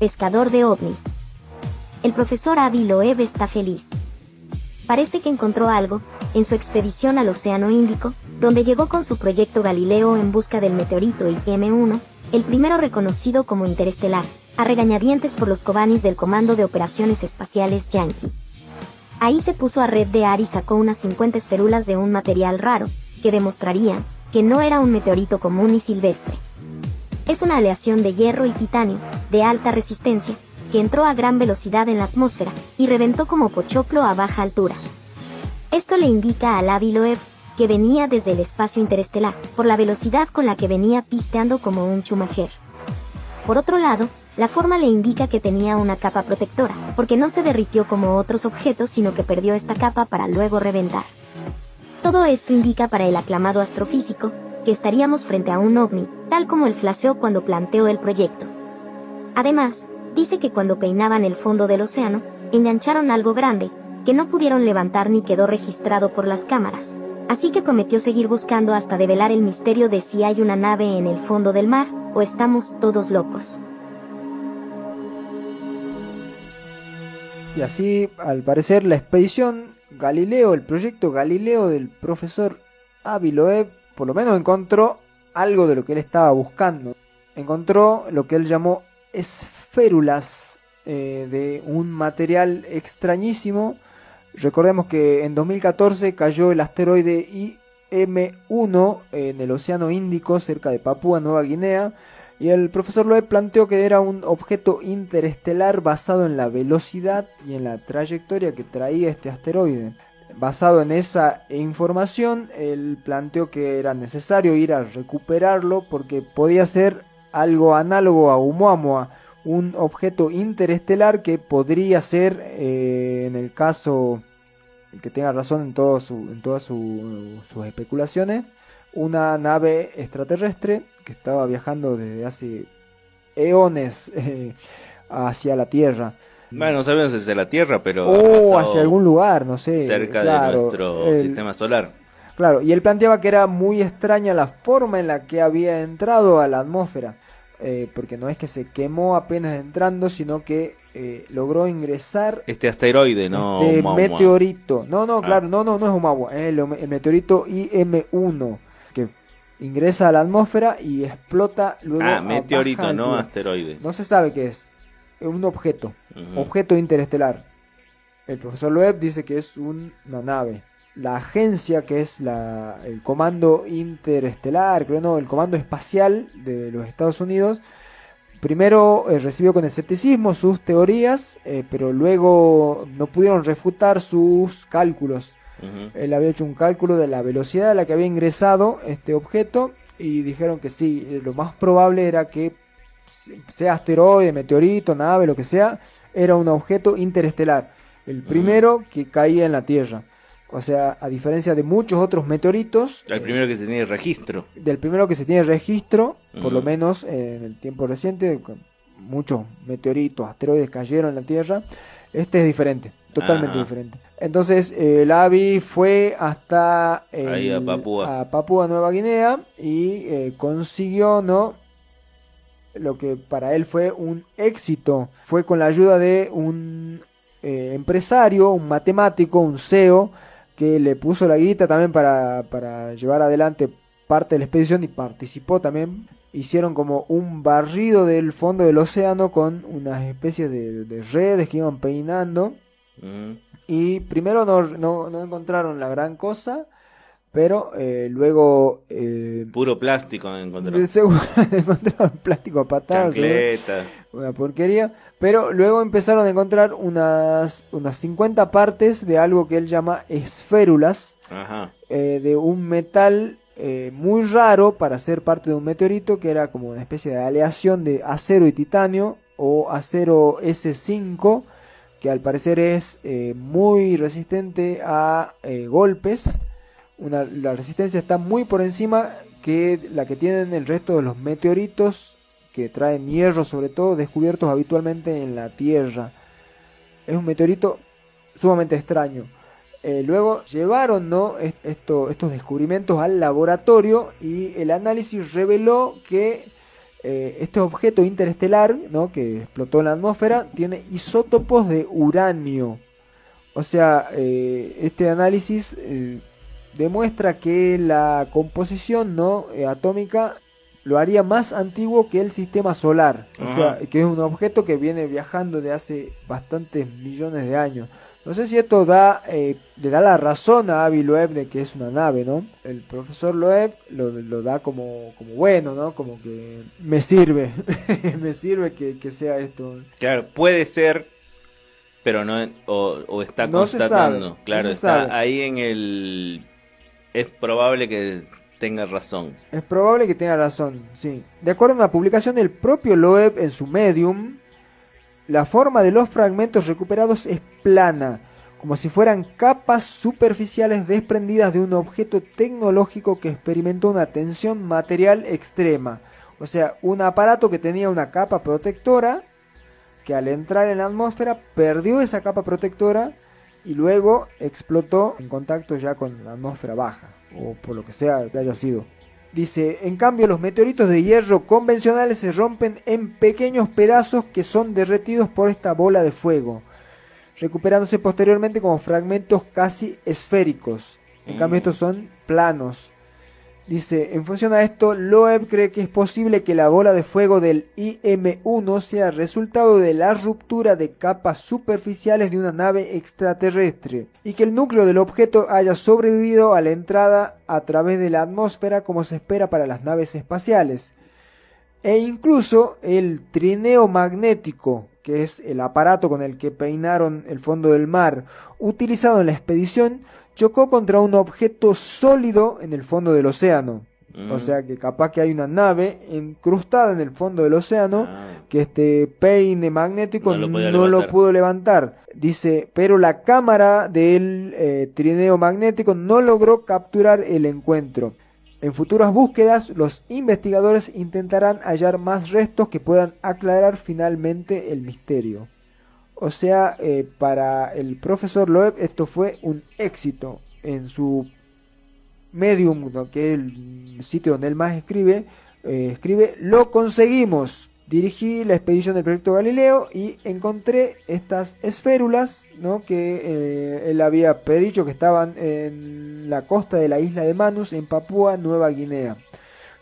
pescador de ovnis. El profesor Avi Loeb está feliz. Parece que encontró algo, en su expedición al Océano Índico, donde llegó con su proyecto Galileo en busca del meteorito M1, el primero reconocido como interestelar, a regañadientes por los cobanis del Comando de Operaciones Espaciales Yankee. Ahí se puso a red de Ar y sacó unas 50 esferulas de un material raro, que demostrarían que no era un meteorito común y silvestre. Es una aleación de hierro y titanio, de alta resistencia, que entró a gran velocidad en la atmósfera y reventó como pochoclo a baja altura. Esto le indica a Lavi Loeb que venía desde el espacio interestelar, por la velocidad con la que venía pisteando como un chumajer. Por otro lado, la forma le indica que tenía una capa protectora, porque no se derritió como otros objetos, sino que perdió esta capa para luego reventar. Todo esto indica para el aclamado astrofísico que estaríamos frente a un ovni, tal como el flasheó cuando planteó el proyecto. Además, dice que cuando peinaban el fondo del océano, engancharon algo grande, que no pudieron levantar ni quedó registrado por las cámaras. Así que prometió seguir buscando hasta develar el misterio de si hay una nave en el fondo del mar, o estamos todos locos. Y así, al parecer, la expedición Galileo, el proyecto Galileo del profesor Avi Loeb, por lo menos encontró algo de lo que él estaba buscando. Encontró lo que él llamó esférulas eh, de un material extrañísimo. Recordemos que en 2014 cayó el asteroide IM-1 en el Océano Índico cerca de Papúa Nueva Guinea y el profesor Loeb planteó que era un objeto interestelar basado en la velocidad y en la trayectoria que traía este asteroide. Basado en esa información, él planteó que era necesario ir a recuperarlo porque podía ser algo análogo a Oumuamua, un objeto interestelar que podría ser, eh, en el caso que tenga razón en, todo en todas sus especulaciones, una nave extraterrestre que estaba viajando desde hace eones eh, hacia la Tierra. Bueno, no sabemos si es de la Tierra, pero... O hacia algún lugar, no sé. Cerca de nuestro sistema solar. Claro, y él planteaba que era muy extraña la forma en la que había entrado a la atmósfera. Eh, porque no es que se quemó apenas entrando, sino que eh, logró ingresar. Este asteroide, no. Este meteorito. No, no, ah. claro, no, no, no es Oumuamua, es el, meteorito IM-1 que ingresa a la atmósfera y explota luego. Ah, meteorito, no asteroide. No se sabe qué es. Es un objeto, objeto interestelar. El profesor Loeb dice que es una nave. La agencia, que es la, el comando interestelar, creo no, el comando espacial de los Estados Unidos, primero eh, recibió con escepticismo sus teorías, eh, pero luego no pudieron refutar sus cálculos. Él había hecho un cálculo de la velocidad a la que había ingresado este objeto y dijeron que sí, lo más probable era que sea asteroide, meteorito, nave, lo que sea, era un objeto interestelar, el primero que caía en la Tierra. O sea, a diferencia de muchos otros meteoritos. El primero que se tiene registro. Del primero que se tiene registro, por lo menos en el tiempo reciente, muchos meteoritos, asteroides cayeron en la Tierra. Este es diferente, totalmente diferente. Entonces, el AVI fue hasta a, Papúa. a, Papúa. Nueva Guinea y eh, consiguió, ¿no? Lo que para él fue un éxito. Fue con la ayuda de un eh, empresario, un matemático, un CEO, que le puso la guita también para, para llevar adelante parte de la expedición y participó también. Hicieron como un barrido del fondo del océano con unas especies de, redes que iban peinando. Y primero no, no, no, encontraron la gran cosa, pero eh, luego... Eh, Puro plástico encontraron. encontraron plástico a patadas. Una porquería. Pero luego empezaron a encontrar unas, unas 50 partes de algo que él llama esférulas. Eh, de un metal muy raro para ser parte de un meteorito que era como una especie de aleación de acero y titanio o acero S5 que al parecer es eh, muy resistente a eh, la resistencia está muy por encima que la que tienen el resto de los meteoritos que traen hierro sobre todo descubiertos habitualmente en la Tierra. Es un meteorito sumamente extraño. Eh, luego llevaron ¿no? estos descubrimientos al laboratorio y el análisis reveló que eh, este objeto interestelar, ¿no? que explotó en la atmósfera, tiene isótopos de uranio. O sea, eh, este análisis demuestra que la composición ¿no? atómica lo haría más antiguo que el sistema solar. O sea, que es un objeto que viene viajando de hace bastantes millones de años. No sé si esto da, eh, le da la razón a Avi Loeb de que es una nave, ¿no? El profesor Loeb lo, lo da como, como bueno, ¿no? Como que me sirve, me sirve que, que, sea esto. Claro, puede ser, pero no, o, o está constatando. claro, está ahí en el... Es probable que tenga razón. Es probable que tenga razón, sí. De acuerdo a una publicación del propio Loeb en su Medium, la forma de los fragmentos recuperados es plana, como si fueran capas superficiales desprendidas de un objeto tecnológico que experimentó una tensión material extrema. O sea, un aparato que tenía una capa protectora, que al entrar en la atmósfera perdió esa capa protectora y luego explotó en contacto ya con la atmósfera baja, o por lo que sea que haya sido. Dice, en cambio los meteoritos de hierro convencionales se rompen en pequeños pedazos que son derretidos por esta bola de fuego, recuperándose posteriormente como fragmentos casi esféricos. En cambio estos son planos, Dice, en función a esto, Loeb cree que es posible que la bola de fuego del IM-1 sea resultado de la ruptura de capas superficiales de una nave extraterrestre y que el núcleo del objeto haya sobrevivido a la entrada a través de la atmósfera como se espera para las naves espaciales. E incluso el trineo magnético, que es el aparato con el que peinaron el fondo del mar, utilizado en la expedición, chocó contra un objeto sólido en el fondo del océano. O mm. sea que capaz que hay una nave incrustada en el fondo del océano ah. que este peine magnético no, lo, pudo levantar. Dice, pero la cámara del eh, trineo magnético no logró capturar el encuentro. En futuras búsquedas, los investigadores intentarán hallar más restos que puedan aclarar finalmente el misterio. O sea, eh, para el profesor Loeb esto fue un éxito en su medium, que es el sitio donde él más escribe, eh, escribe, lo conseguimos. Dirigí la expedición del proyecto Galileo y encontré estas esférulas ¿no? que eh, él había predicho que estaban en la costa de la isla de Manus, en Papúa Nueva Guinea.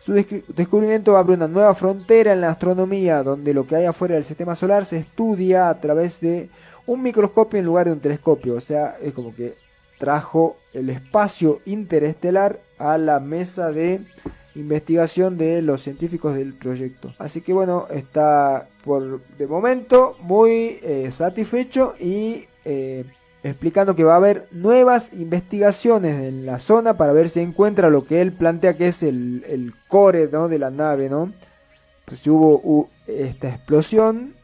Su descubrimiento abre una nueva frontera en la astronomía, donde lo que hay afuera del sistema solar se estudia a través de un microscopio en lugar de un telescopio. O sea, es como que trajo el espacio interestelar a la mesa de investigación de los científicos del proyecto. Así que bueno, está por de momento muy eh, satisfecho y eh, explicando que va a haber nuevas investigaciones en la zona para ver si encuentra lo que él plantea que es el, core de la nave, ¿no? Pues si hubo esta explosión,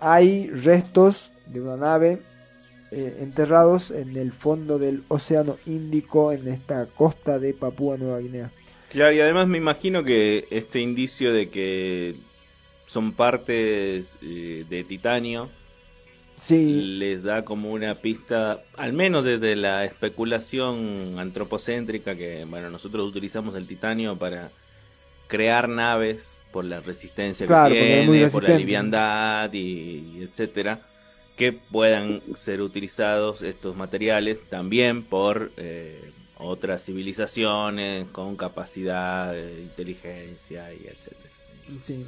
hay restos de una nave eh, enterrados en el fondo del Océano Índico en esta costa de Papúa Nueva Guinea. Claro, y además me imagino que este indicio de que son partes eh, de titanio les da como una pista, al menos desde la especulación antropocéntrica, que bueno, nosotros utilizamos el titanio para crear naves por la resistencia que tiene, por la liviandad y, etcétera, que puedan ser utilizados estos materiales también por eh, otras civilizaciones con capacidad de inteligencia y etcétera. Sí.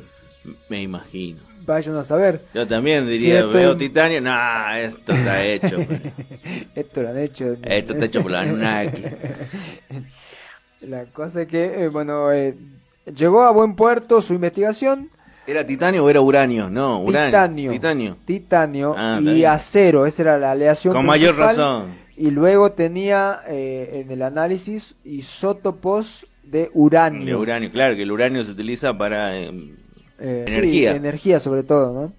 Me imagino. Vayan a saber. Yo también diría, veo titanio, no, esto está hecho. Pues". esto lo han hecho. Esto está hecho por la Anunnaki. la cosa es que, eh, bueno, eh, llegó a buen puerto su investigación. ¿Era titanio o era uranio? No, uranio. Titanio. Titanio. Titanio ah, y acero, esa era la aleación. Con mayor razón. Y luego tenía eh, en el análisis isótopos de uranio. De uranio, claro, que el uranio se utiliza para em, eh, energía. energía sobre todo, ¿no?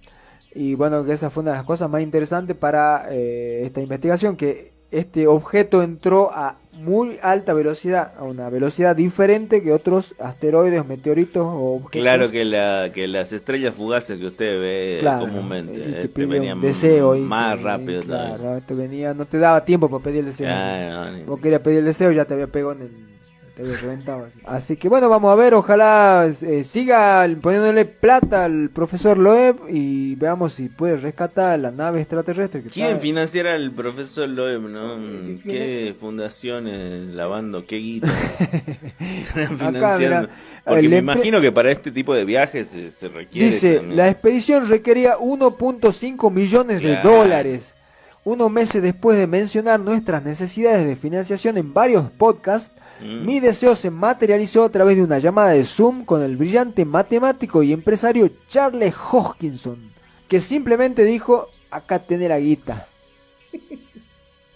Y bueno, que esa fue una de las cosas más interesantes para eh, esta investigación, que este objeto entró a muy alta velocidad, a una velocidad diferente que otros asteroides, meteoritos o objetos. Claro que, la, que las estrellas fugaces que usted ve comúnmente este venían deseo más rápido. Claro, este venía, no te daba tiempo para pedir el deseo. Vos querías pedir el deseo, ya te había pegado en el así. que bueno, vamos a ver, ojalá eh, siga poniéndole plata al profesor Loeb y veamos si puede rescatar la nave extraterrestre. ¿Quién financiará al profesor Loeb? ¿no? ¿Qué fundaciones lavando? ¿Qué guita? financiando? Porque me imagino que para este tipo de viajes se, requiere. Dice, la expedición requería 1.5 millones de dólares. Unos meses después de mencionar nuestras necesidades de financiación en varios podcasts, mm. mi deseo se materializó a través de una llamada de Zoom con el brillante matemático y empresario Charles Hoskinson, que simplemente dijo, acá tiene la guita.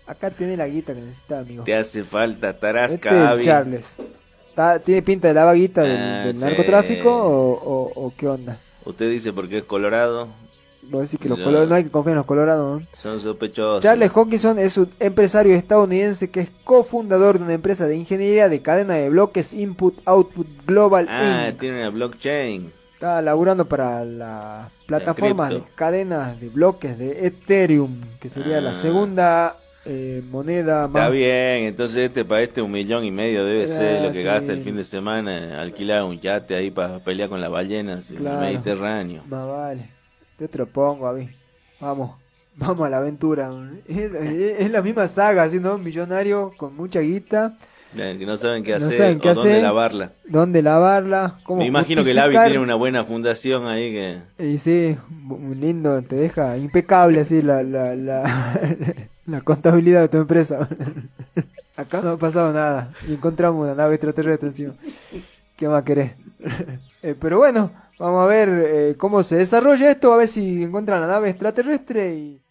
Acá tiene la guita que necesita, amigo. Te hace falta tarasca, este Charles. ¿Tiene pinta de la vaguita del, ah, narcotráfico o, o, qué onda? Usted dice porque es colorado. Vos decís que los no hay que confiar en los colorados. Son sospechosos. Charles Hawkinson es un empresario estadounidense que es cofundador de una empresa de ingeniería de cadena de bloques Input Output Global ah, tiene una blockchain. Está laburando para la plataforma de cadenas de bloques de Ethereum, que sería la ah. segunda eh, moneda más. Está bien, entonces este para este un millón y medio debe ser lo que gasta el fin de semana alquilar un yate ahí para pelear con las ballenas en el Mediterráneo. vale. Yo te lo pongo. Vamos, vamos a la aventura. Es, la misma saga, así, ¿no? Millonario con mucha guita. Que no saben qué hacer, o dónde lavarla. ¿Dónde lavarla? Me imagino que el AVI tiene una buena fundación ahí que... Y sí, muy lindo, te deja impecable así la, la, la, la contabilidad de tu empresa. Acá no ha pasado nada y encontramos una nave extraterrestre encima. ¿Qué más querés? Eh, pero bueno, vamos a ver eh, cómo se desarrolla esto, a ver si encuentran la nave extraterrestre y...